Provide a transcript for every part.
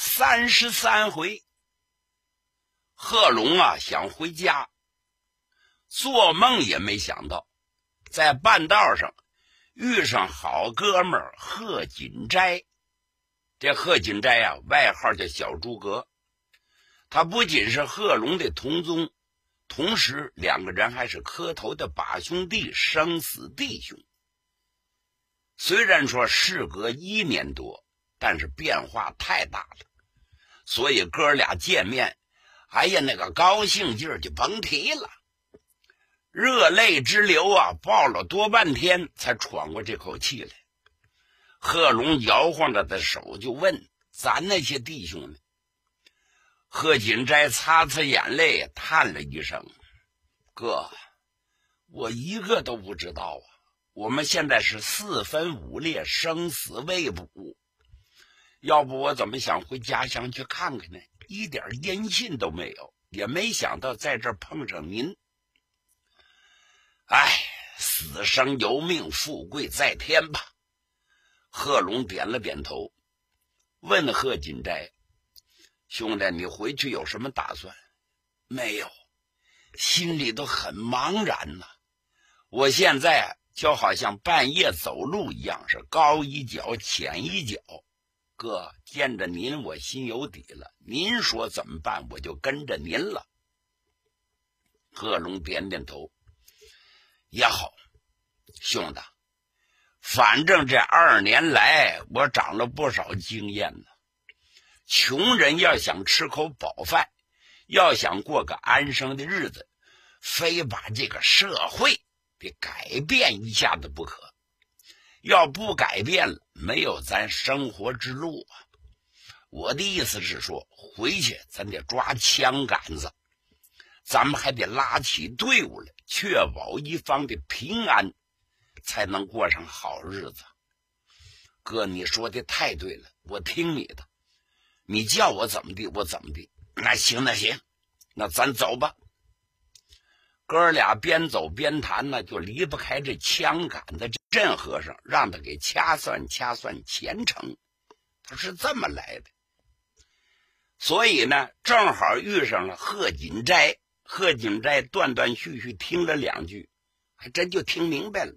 三十三回，贺龙啊想回家，做梦也没想到，在半道上遇上好哥们贺锦斋。这贺锦斋啊，外号叫小诸葛，他不仅是贺龙的同宗，同时两个人还是磕头的把兄弟、生死弟兄。虽然说事隔一年多。但是变化太大了，所以哥俩见面，哎呀，那个高兴劲儿就甭提了，热泪直流啊！抱了多半天才喘过这口气来。贺龙摇晃着的手就问：“咱那些弟兄呢？”贺锦斋擦擦眼泪，叹了一声：“哥，我一个都不知道啊！我们现在是四分五裂，生死未卜。”要不我怎么想回家乡去看看呢？一点音信都没有，也没想到在这碰上您。哎，死生由命，富贵在天吧。贺龙点了点头，问贺锦斋：“兄弟，你回去有什么打算？”没有，心里都很茫然呐。我现在就好像半夜走路一样，是高一脚浅一脚。哥见着您，我心有底了。您说怎么办，我就跟着您了。贺龙点点头，也好，兄弟，反正这二年来我长了不少经验呢。穷人要想吃口饱饭，要想过个安生的日子，非把这个社会得改变一下子不可。要不改变了，没有咱生活之路啊！我的意思是说，回去咱得抓枪杆子，咱们还得拉起队伍来，确保一方的平安，才能过上好日子。哥，你说的太对了，我听你的，你叫我怎么地，我怎么地。那行，那行，那咱走吧。哥俩边走边谈呢，就离不开这枪杆子。镇和尚让他给掐算掐算前程，他是这么来的。所以呢，正好遇上了贺锦斋。贺锦斋断断续续听了两句，还真就听明白了。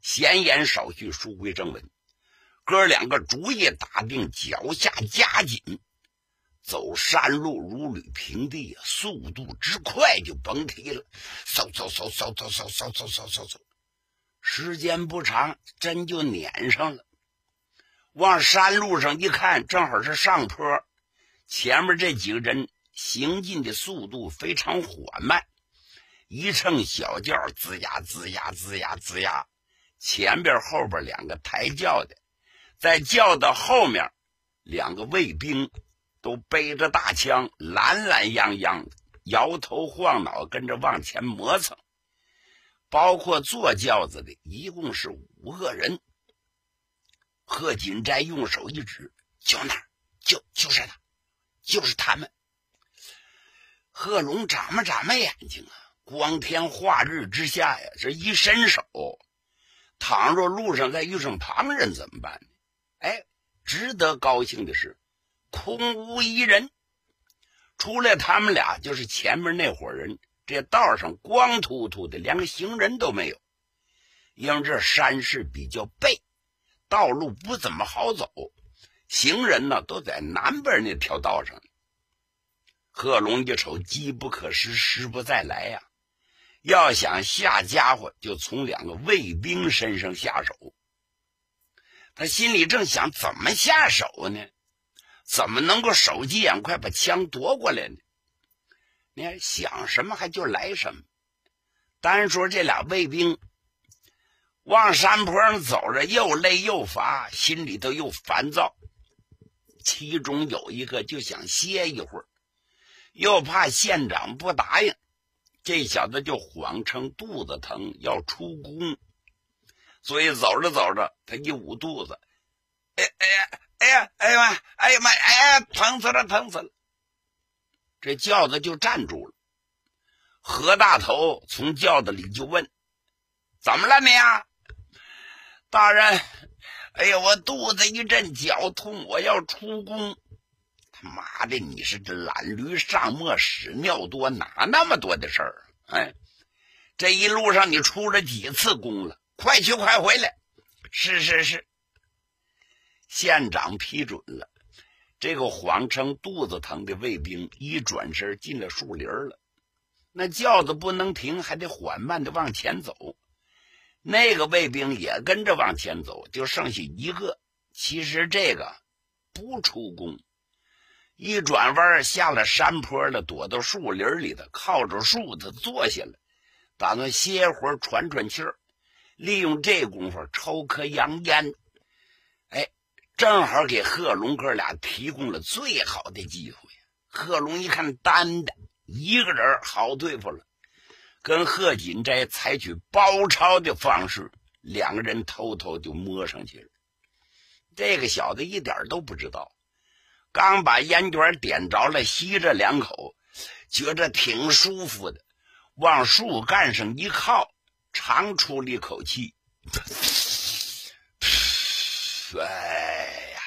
闲言少叙，书归正文。哥两个主意打定，脚下加紧。走山路如履平地啊，速度之快就甭提了。嗖嗖嗖嗖嗖嗖嗖嗖嗖嗖嗖，时间不长，真就撵上了。往山路上一看，正好是上坡，前面这几个人行进的速度非常缓慢，一乘小轿吱呀吱呀吱呀吱呀，前边后边两个抬轿的，在轿的后面两个卫兵。都背着大枪，懒懒洋洋，摇头晃脑，跟着往前磨蹭。包括坐轿子的，一共是五个人。贺锦斋用手一指：“就那儿，就就是他，就是他们。”贺龙眨巴眨巴眼睛啊，光天化日之下呀，这一伸手，倘若路上再遇上旁人怎么办呢？哎，值得高兴的是。空无一人，除了他们俩，就是前面那伙人。这道上光秃秃的，连个行人都没有。因为这山势比较背，道路不怎么好走，行人呢都在南边那条道上。贺龙一瞅，机不可失，失不再来呀！要想下家伙，就从两个卫兵身上下手。他心里正想，怎么下手呢？怎么能够手疾眼快把枪夺过来呢？你看想什么还就来什么。单说这俩卫兵往山坡上走着，又累又乏，心里头又烦躁。其中有一个就想歇一会儿，又怕县长不答应，这小子就谎称肚子疼要出宫，所以走着走着，他一捂肚子，哎哎哎呀哎呀妈哎呀妈哎呀疼死了疼死了，这轿子就站住了。何大头从轿子里就问：“怎么了你啊，大人？”哎呀，我肚子一阵绞痛，我要出宫。他妈的，你是这懒驴上磨屎尿多，哪那么多的事儿？哎，这一路上你出了几次宫了？快去快回来！是是是，县长批准了。这个谎称肚子疼的卫兵一转身进了树林了。那轿子不能停，还得缓慢的往前走。那个卫兵也跟着往前走，就剩下一个。其实这个不出宫，一转弯下了山坡了，躲到树林里头，靠着树子坐下了，打算歇会儿喘喘气儿，利用这功夫抽颗洋烟。正好给贺龙哥俩提供了最好的机会。贺龙一看单的，一个人好对付了。跟贺锦斋采取包抄的方式，两个人偷偷就摸上去了。这个小子一点都不知道，刚把烟卷点着了，吸着两口，觉着挺舒服的，往树干上一靠，长出了一口气。哎呀，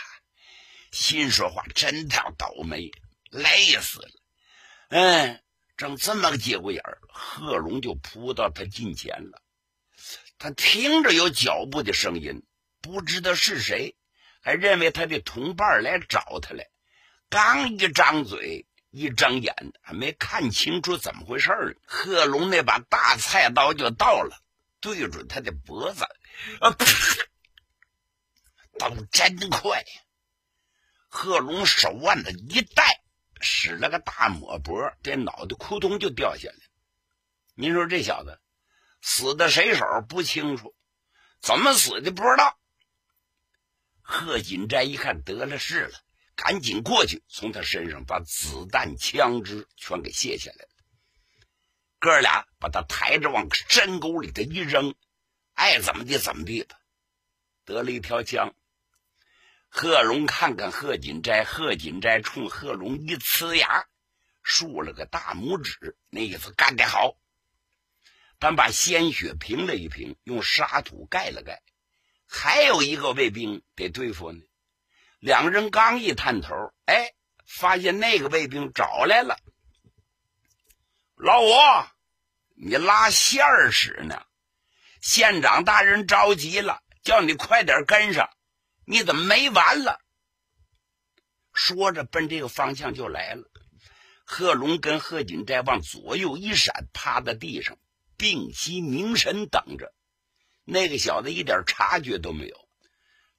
心说话真他倒霉，累死了。嗯。正这么个节骨眼儿，贺龙就扑到他近前了。他听着有脚步的声音，不知道是谁，还认为他的同伴来找他来。刚一张嘴，一睁眼，还没看清楚怎么回事儿。贺龙那把大菜刀就到了，对准他的脖子，啊！刀真快，贺龙手腕子一带。使了个大抹脖，这脑袋扑通就掉下来。您说这小子死的谁手不清楚，怎么死的不知道。贺锦斋一看得了势了，赶紧过去，从他身上把子弹、枪支全给卸下来了。哥俩把他抬着往山沟里头一扔，爱怎么地怎么地吧，得了一条枪。贺龙看看贺锦斋，贺锦斋冲贺龙一呲牙，竖了个大拇指，那意思干得好。但把鲜血平了一平，用沙土盖了盖。还有一个卫兵得对付呢。两个人刚一探头，哎，发现那个卫兵找来了。老五，你拉线儿使呢？县长大人着急了，叫你快点跟上。你怎么没完了？说着，奔这个方向就来了。贺龙跟贺锦斋往左右一闪，趴在地上，屏息凝神等着。那个小子一点察觉都没有。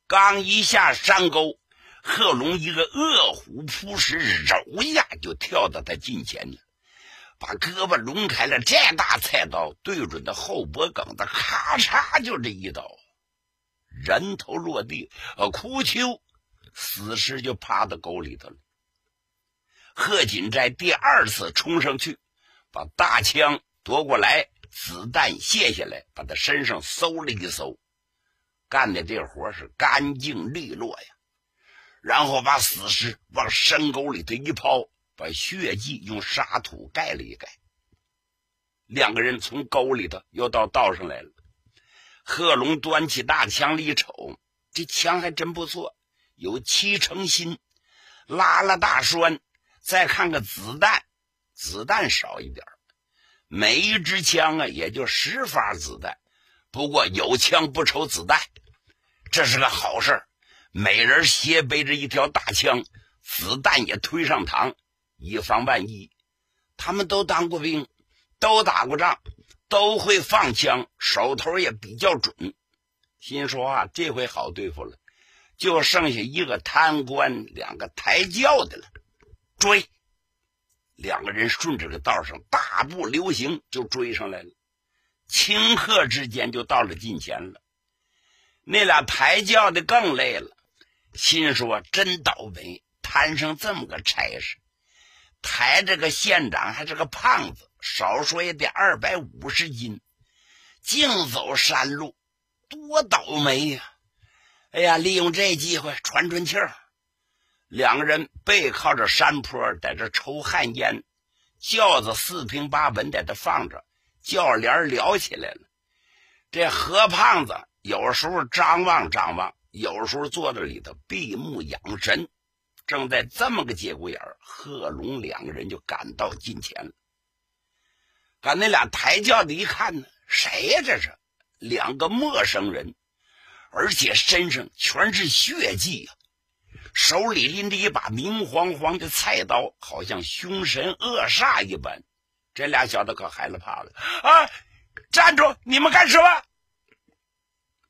刚一下山沟，贺龙一个饿虎扑食，揉一下就跳到他近前了，把胳膊抡开了，这大菜刀对准他后脖梗子，咔嚓就这一刀。人头落地，呃，哭丘，死尸就趴到沟里头了。贺锦斋第二次冲上去，把大枪夺过来，子弹卸下来，把他身上搜了一搜，干的这活是干净利落呀。然后把死尸往深沟里头一抛，把血迹用沙土盖了一盖。两个人从沟里头又到道上来了。贺龙端起大枪一瞅，这枪还真不错，有七成新，拉了大栓。再看看子弹，子弹少一点每一支枪啊也就十发子弹。不过有枪不愁子弹，这是个好事每人斜背着一条大枪，子弹也推上膛，以防万一。他们都当过兵，都打过仗。都会放枪，手头也比较准。心说啊，这回好对付了，就剩下一个贪官、两个抬轿的了。追！两个人顺着个道上大步流星就追上来了，顷刻之间就到了近前了。那俩抬轿的更累了，心说真倒霉，摊上这么个差事，抬着个县长还是个胖子，少说也得二百五十斤，净走山路，多倒霉呀！哎呀，利用这机会喘喘气儿。两个人背靠着山坡，在这抽旱烟，轿子四平八稳在这放着，轿帘撩起来了。这何胖子有时候张望张望，有时候坐在里头闭目养神。正在这么个节骨眼儿，贺龙两个人就赶到近前了。把那俩抬轿的一看呢，谁呀？这是两个陌生人，而且身上全是血迹呀。手里拎着一把明晃晃的菜刀，好像凶神恶煞一般。这俩小子可害了怕了啊！站住！你们干什么？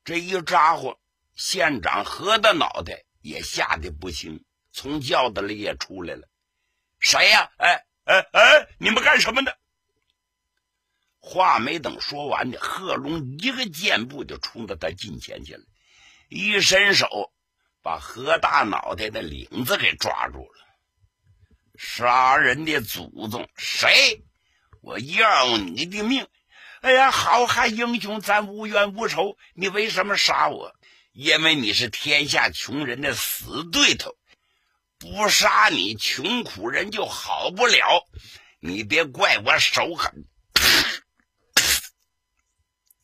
这一咋呼，县长何的脑袋也吓得不轻，从轿子里也出来了。谁呀？哎哎哎！你们干什么呢？话没等说完呢，贺龙一个箭步就冲到他近前去了，一伸手。把何大脑袋的领子给抓住了！杀人的祖宗，谁？我要你的命！哎呀，好汉英雄，咱无冤无仇，你为什么杀我？因为你是天下穷人的死对头，不杀你，穷苦人就好不了。你别怪我手狠，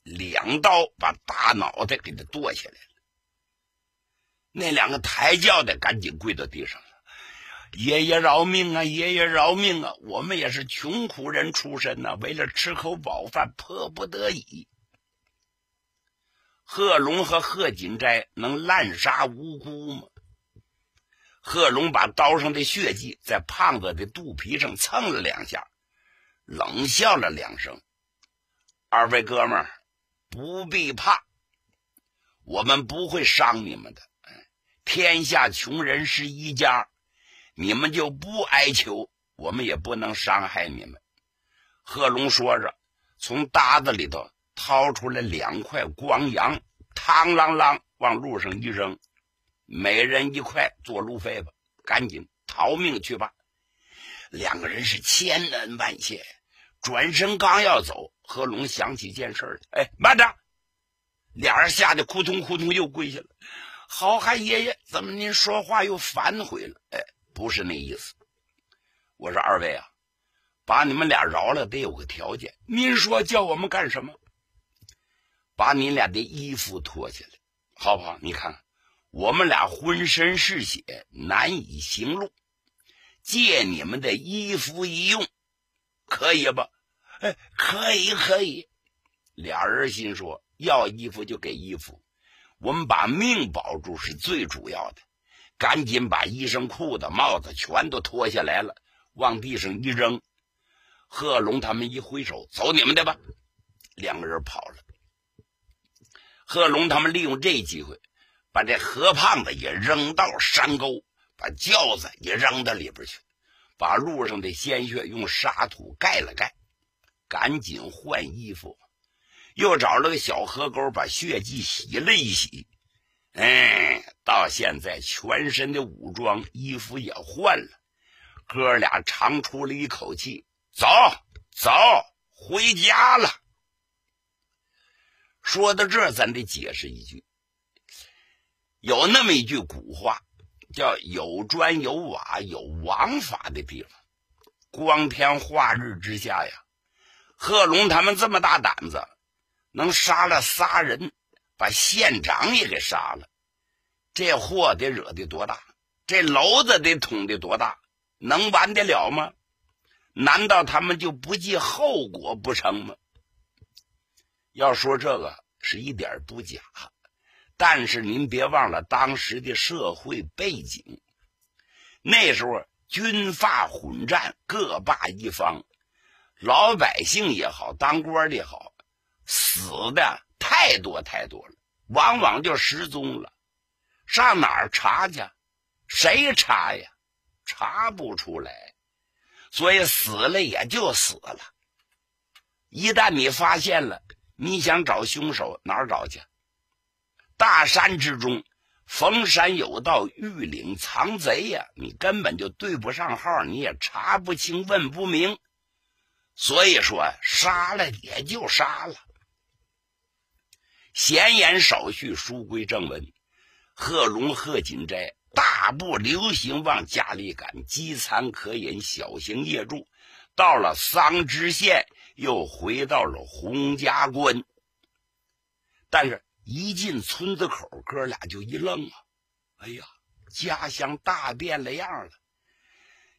两刀把大脑袋给他剁下来了。那两个抬轿的赶紧跪到地上了，爷爷饶命啊！爷爷饶命啊！我们也是穷苦人出身呐，为了吃口饱饭，迫不得已。贺龙和贺锦斋能滥杀无辜吗？贺龙把刀上的血迹在胖子的肚皮上蹭了两下，冷笑了两声：“二位哥们儿，不必怕，我们不会伤你们的。”天下穷人是一家，你们就不哀求，我们也不能伤害你们。贺龙说着，从搭子里头掏出来两块光洋，嘡啷啷往路上一扔，每人一块做路费吧，赶紧逃命去吧。两个人是千恩万谢，转身刚要走，贺龙想起件事来，哎，慢着！俩人吓得扑通扑通又跪下了。好汉爷爷，怎么您说话又反悔了？哎，不是那意思。我说二位啊，把你们俩饶了得有个条件。您说叫我们干什么？把你俩的衣服脱下来，好不好？你看，我们俩浑身是血，难以行路，借你们的衣服一用，可以吧？哎，可以，可以。俩人心说，要衣服就给衣服。我们把命保住是最主要的，赶紧把衣裳、裤子、帽子全都脱下来了，往地上一扔。贺龙他们一挥手：“走你们的吧！”两个人跑了。贺龙他们利用这机会，把这何胖子也扔到山沟，把轿子也扔到里边去，把路上的鲜血用沙土盖了盖，赶紧换衣服。又找了个小河沟，把血迹洗了一洗。哎，到现在全身的武装衣服也换了，哥俩长出了一口气，走走回家了。说到这，咱得解释一句：有那么一句古话，叫“有砖有瓦有王法”的地方，光天化日之下呀，贺龙他们这么大胆子。能杀了仨人，把县长也给杀了，这祸得惹得多大？这篓子得捅得多大？能完得了吗？难道他们就不计后果不成吗？要说这个是一点不假，但是您别忘了当时的社会背景。那时候军阀混战，各霸一方，老百姓也好，当官的也好。死的太多太多了，往往就失踪了，上哪儿查去？谁查呀？查不出来，所以死了也就死了。一旦你发现了，你想找凶手哪儿找去？大山之中逢山有道，玉岭藏贼呀！你根本就对不上号，你也查不清、问不明。所以说，杀了也就杀了。闲言少叙，书归正文。贺龙、贺锦斋大步流星往家里赶，饥餐渴饮，小行夜住。到了桑植县，又回到了洪家关。但是。一进村子口，哥俩就一愣啊！哎呀，家乡大变了样了。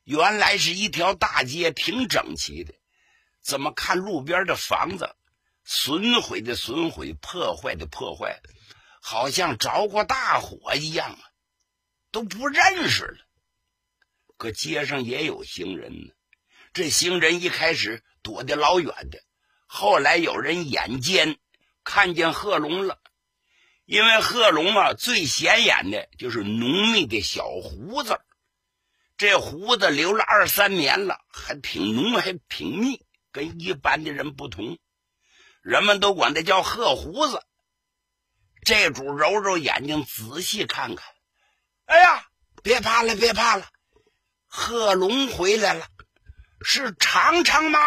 原来是一条大街，挺整齐的，怎么看路边的房子，损毁的损毁，破坏的破坏，好像着过大火一样啊，都不认识了。可街上也有行人呢，这行人一开始躲得老远的，后来有人眼尖，看见贺龙了。因为贺龙啊，最显眼的就是浓密的小胡子，这胡子留了二三年了，还挺浓，还挺密，跟一般的人不同，人们都管他叫贺胡子。这主揉揉眼睛，仔细看看，哎呀，别怕了，别怕了，贺龙回来了，是长长吗？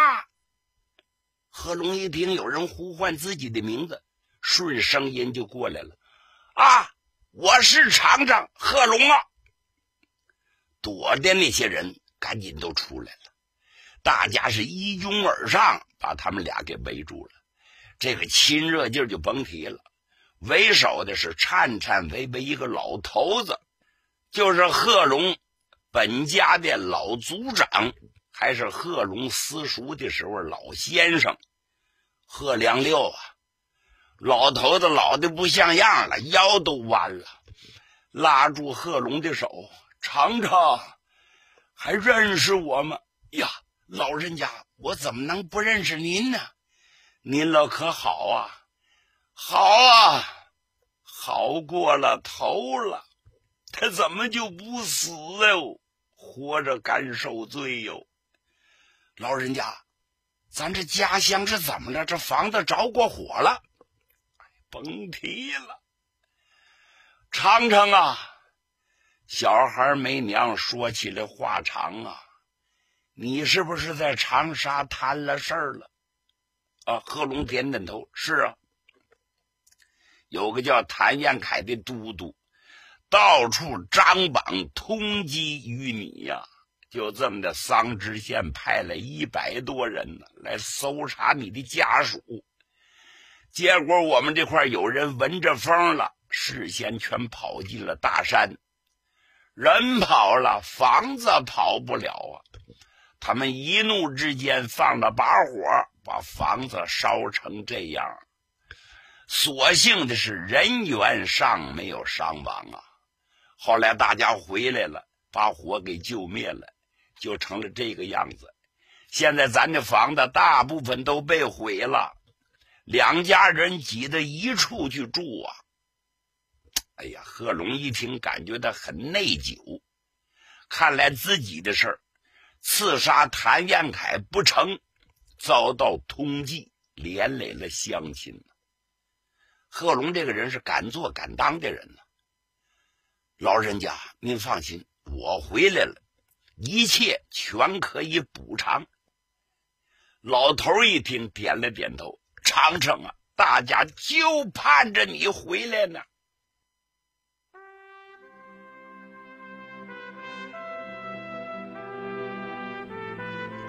贺龙一听有人呼唤自己的名字。顺声音就过来了，啊，我是厂长贺龙啊！躲的那些人赶紧都出来了，大家是一拥而上，把他们俩给围住了。这个亲热劲就甭提了。为首的是颤颤巍巍一个老头子，就是贺龙本家的老族长，还是贺龙私塾的时候老先生贺良六啊。老头子老的不像样了，腰都弯了，拉住贺龙的手：“尝尝，还认识我吗？”呀，老人家，我怎么能不认识您呢？您老可好啊？好啊，好过了头了。他怎么就不死哟？活着干受罪哟？老人家，咱这家乡是怎么了？这房子着过火了？甭提了，长长啊，小孩没娘，说起来话长啊。你是不是在长沙摊了事儿了？啊，贺龙点点头，是啊。有个叫谭彦凯的都督，到处张榜通缉于你呀。就这么的，桑植县派了一百多人呢，来搜查你的家属。结果我们这块有人闻着风了，事先全跑进了大山。人跑了，房子跑不了啊！他们一怒之间放了把火，把房子烧成这样。所幸的是人员上没有伤亡啊。后来大家回来了，把火给救灭了，就成了这个样子。现在咱的房子大部分都被毁了。两家人挤在一处去住啊！哎呀，贺龙一听，感觉到很内疚。看来自己的事儿，刺杀谭彦凯不成，遭到通缉，连累了乡亲。贺龙这个人是敢做敢当的人呢。老人家，您放心，我回来了，一切全可以补偿。老头一听，点了点头。长城啊，大家就盼着你回来呢。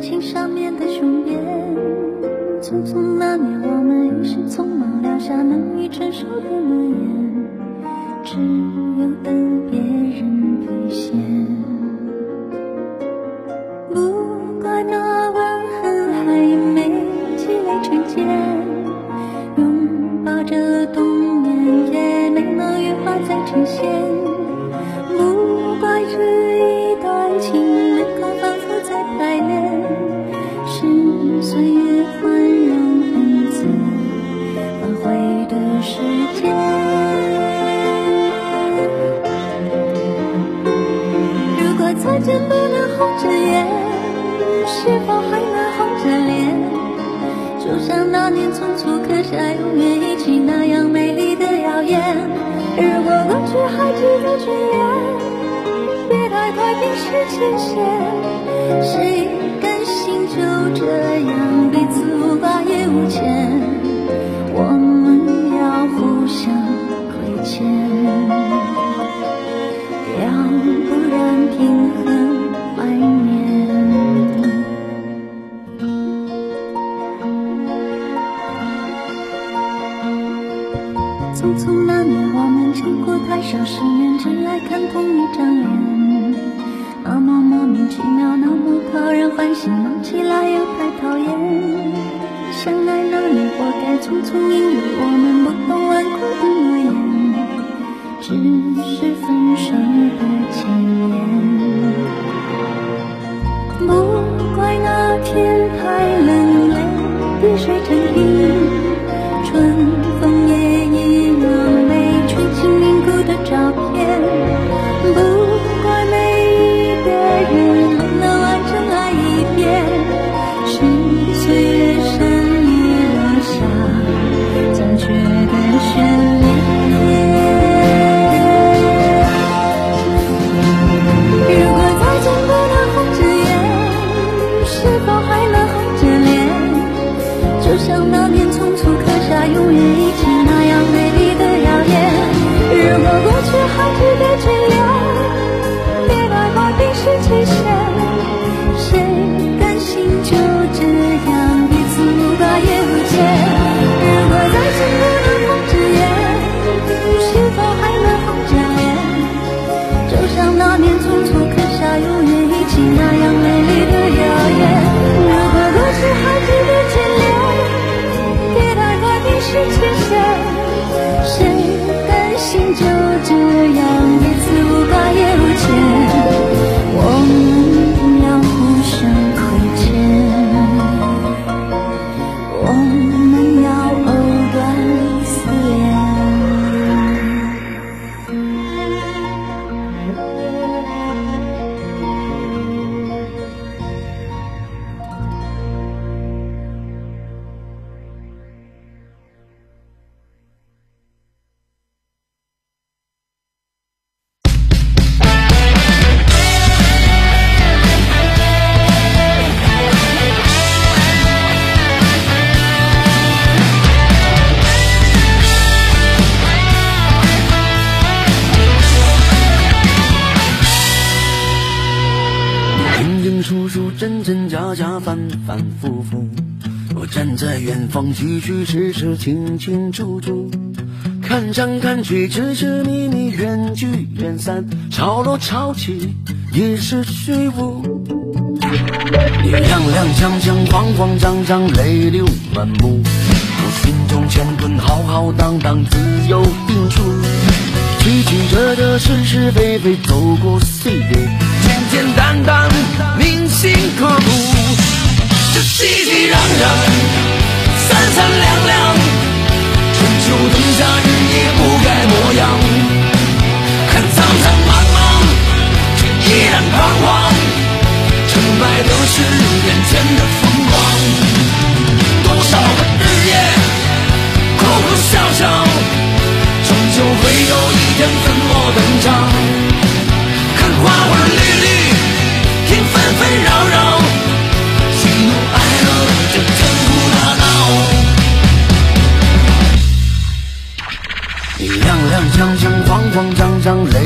情上面的雄辩。匆匆那年，我们一时匆忙，撂下难以承受的诺，岁月宽容恩赐挽回的时间。如果再见不能红着眼，是否还能红着脸？就像那年匆促刻下永远一起那样美丽的谣言。如果过去还值得眷恋，别太快冰释前嫌。谁这样彼此无挂也无牵？我们要互相亏欠，要不然凭何怀念？匆匆那年，我们见过太少世面，只爱看同一张脸。那么莫名其妙，那么讨人欢喜，闹起来又太讨厌。相爱那年，活该匆匆，因为我们不懂顽固的诺言，只是分手的前言。不怪那天太冷，泪滴水成影影绰绰，真真假假，反反复复。我站在远方，虚虚实实，清清楚楚。看山看水，只是秘密，缘聚缘散，潮落潮起，也是虚无。你踉踉跄跄，慌慌张张，泪流满目。我心中乾坤浩浩荡荡，自有定数。曲曲折折，是是非非，走过岁月，简简单单，铭心刻骨。这熙熙攘攘，三三两两，春秋冬夏，日夜不改模样。看苍苍茫茫，却依然彷徨。成败得失眼前的风光。多少个日夜，哭哭笑笑，终究会有一天粉墨登场。慌张张，泪